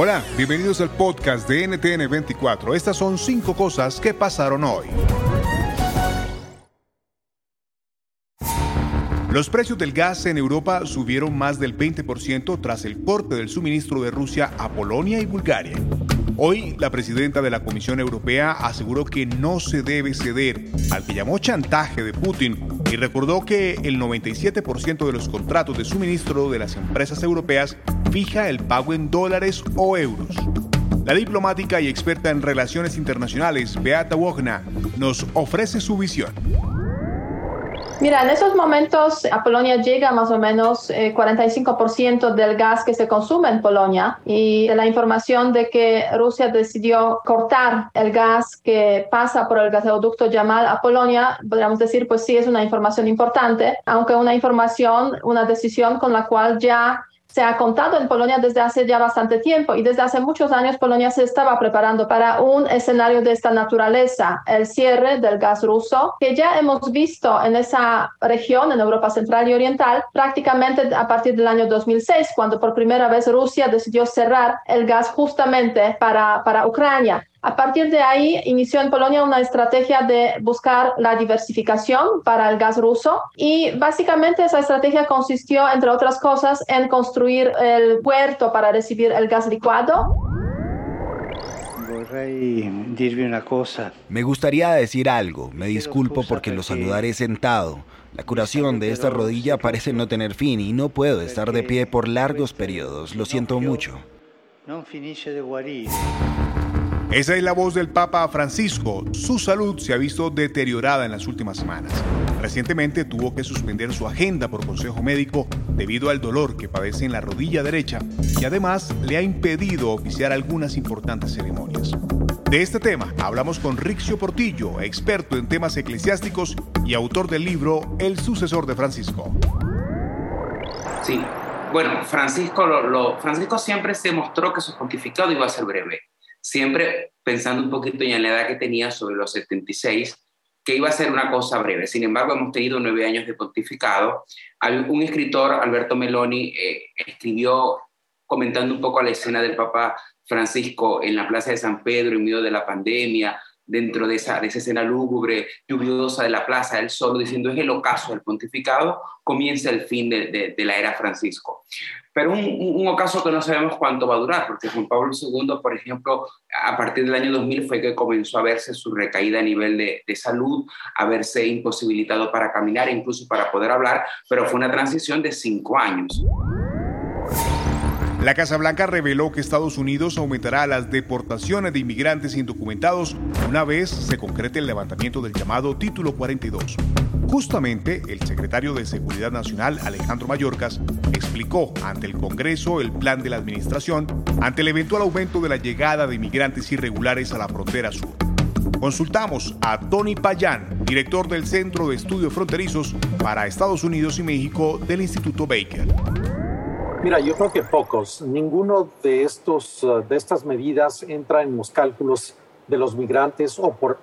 Hola, bienvenidos al podcast de NTN 24. Estas son cinco cosas que pasaron hoy. Los precios del gas en Europa subieron más del 20% tras el corte del suministro de Rusia a Polonia y Bulgaria. Hoy, la presidenta de la Comisión Europea aseguró que no se debe ceder al que llamó chantaje de Putin y recordó que el 97% de los contratos de suministro de las empresas europeas fija el pago en dólares o euros. La diplomática y experta en relaciones internacionales, Beata Wogna, nos ofrece su visión. Mira, en esos momentos a Polonia llega más o menos eh, 45% del gas que se consume en Polonia y la información de que Rusia decidió cortar el gas que pasa por el gasoducto Yamal a Polonia, podríamos decir, pues sí es una información importante, aunque una información, una decisión con la cual ya se ha contado en Polonia desde hace ya bastante tiempo y desde hace muchos años Polonia se estaba preparando para un escenario de esta naturaleza, el cierre del gas ruso, que ya hemos visto en esa región, en Europa Central y Oriental, prácticamente a partir del año 2006, cuando por primera vez Rusia decidió cerrar el gas justamente para, para Ucrania. A partir de ahí inició en Polonia una estrategia de buscar la diversificación para el gas ruso y básicamente esa estrategia consistió, entre otras cosas, en construir el puerto para recibir el gas licuado. Me gustaría decir algo, me disculpo porque lo saludaré sentado. La curación de esta rodilla parece no tener fin y no puedo estar de pie por largos periodos, lo siento mucho. Esa es la voz del Papa Francisco. Su salud se ha visto deteriorada en las últimas semanas. Recientemente tuvo que suspender su agenda por consejo médico debido al dolor que padece en la rodilla derecha y además le ha impedido oficiar algunas importantes ceremonias. De este tema hablamos con Rixio Portillo, experto en temas eclesiásticos y autor del libro El sucesor de Francisco. Sí, bueno, Francisco, Francisco siempre se mostró que su pontificado iba a ser breve siempre pensando un poquito en la edad que tenía sobre los 76, que iba a ser una cosa breve. Sin embargo, hemos tenido nueve años de pontificado. Un escritor, Alberto Meloni, eh, escribió comentando un poco la escena del Papa Francisco en la Plaza de San Pedro en medio de la pandemia, dentro de esa, de esa escena lúgubre, lluviosa de la plaza, él solo diciendo es el ocaso del pontificado, comienza el fin de, la era Francisco. Pero un, un, ocaso que no sabemos cuánto va a durar, porque Juan Pablo II, por ejemplo, a partir del año 2000 fue que comenzó a verse su recaída a nivel de, de salud, a verse imposibilitado para caminar, incluso para poder hablar, pero fue una transición de cinco años. La Casa Blanca reveló que Estados Unidos aumentará las deportaciones de inmigrantes indocumentados una vez se concrete el levantamiento del llamado Título 42. Justamente, el secretario de Seguridad Nacional, Alejandro Mayorkas, explicó ante el Congreso el plan de la administración ante el eventual aumento de la llegada de inmigrantes irregulares a la frontera sur. Consultamos a Tony Payán, director del Centro de Estudios Fronterizos para Estados Unidos y México del Instituto Baker. Mira, yo creo que pocos. Ninguno de, estos, uh, de estas medidas entra en los cálculos de los migrantes o, por,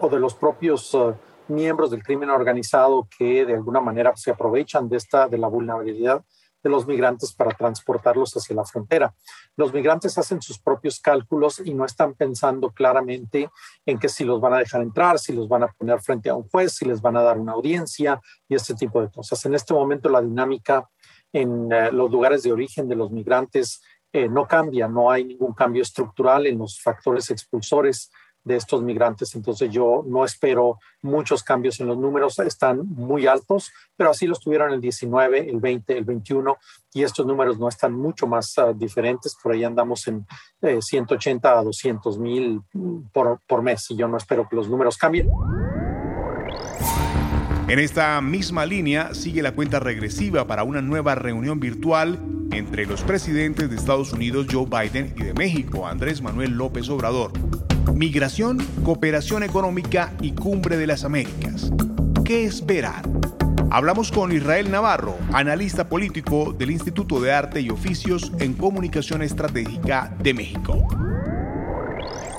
o de los propios uh, miembros del crimen organizado que de alguna manera se aprovechan de, esta, de la vulnerabilidad de los migrantes para transportarlos hacia la frontera. Los migrantes hacen sus propios cálculos y no están pensando claramente en que si los van a dejar entrar, si los van a poner frente a un juez, si les van a dar una audiencia y este tipo de cosas. En este momento la dinámica en uh, los lugares de origen de los migrantes eh, no cambia, no hay ningún cambio estructural en los factores expulsores de estos migrantes. Entonces yo no espero muchos cambios en los números, están muy altos, pero así los tuvieron el 19, el 20, el 21 y estos números no están mucho más uh, diferentes. Por ahí andamos en eh, 180 a 200 mil por, por mes y yo no espero que los números cambien. En esta misma línea sigue la cuenta regresiva para una nueva reunión virtual entre los presidentes de Estados Unidos Joe Biden y de México Andrés Manuel López Obrador. Migración, cooperación económica y cumbre de las Américas. ¿Qué esperar? Hablamos con Israel Navarro, analista político del Instituto de Arte y Oficios en Comunicación Estratégica de México.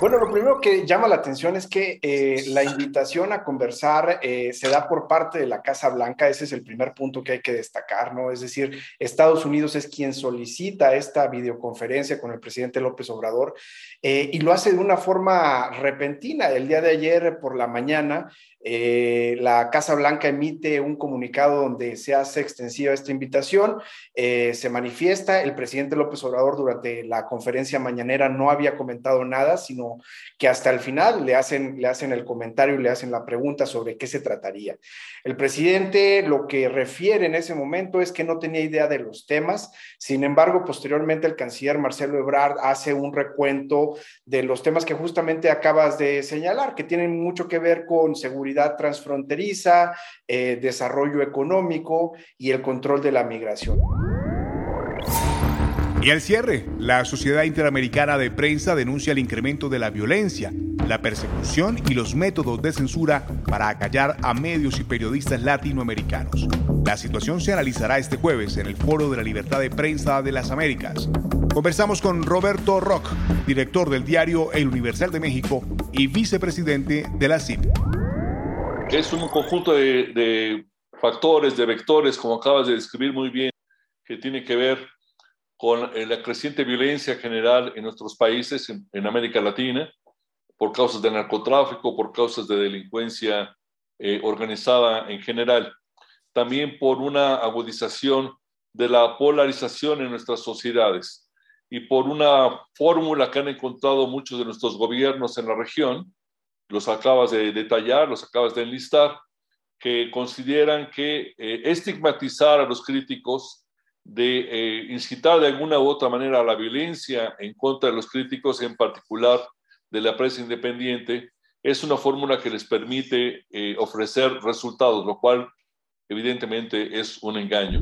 Bueno, lo primero que llama la atención es que eh, la invitación a conversar eh, se da por parte de la Casa Blanca. Ese es el primer punto que hay que destacar, ¿no? Es decir, Estados Unidos es quien solicita esta videoconferencia con el presidente López Obrador eh, y lo hace de una forma repentina. El día de ayer por la mañana, eh, la Casa Blanca emite un comunicado donde se hace extensiva esta invitación, eh, se manifiesta, el presidente López Obrador durante la conferencia mañanera no había comentado nada, sino que hasta el final le hacen, le hacen el comentario y le hacen la pregunta sobre qué se trataría. El presidente lo que refiere en ese momento es que no tenía idea de los temas, sin embargo, posteriormente el canciller Marcelo Ebrard hace un recuento de los temas que justamente acabas de señalar, que tienen mucho que ver con seguridad transfronteriza, eh, desarrollo económico y el control de la migración. Y al cierre, la Sociedad Interamericana de Prensa denuncia el incremento de la violencia, la persecución y los métodos de censura para acallar a medios y periodistas latinoamericanos. La situación se analizará este jueves en el Foro de la Libertad de Prensa de las Américas. Conversamos con Roberto Rock, director del diario El Universal de México y vicepresidente de la CIP es un conjunto de, factores, de vectores, como acabas de describir muy bien, que tiene que ver con eh, la creciente violencia general en nuestros países, en, América Latina, por causas de narcotráfico, por causas de delincuencia eh, organizada en general. También por una agudización de la polarización en nuestras sociedades y por una fórmula que han encontrado muchos de nuestros gobiernos en la región, los acabas de detallar, los acabas de enlistar, que consideran que eh, estigmatizar a los críticos, de eh, incitar de alguna u otra manera a la violencia en contra de los críticos, en particular de la prensa independiente, es una fórmula que les permite eh, ofrecer resultados, lo cual evidentemente es un engaño.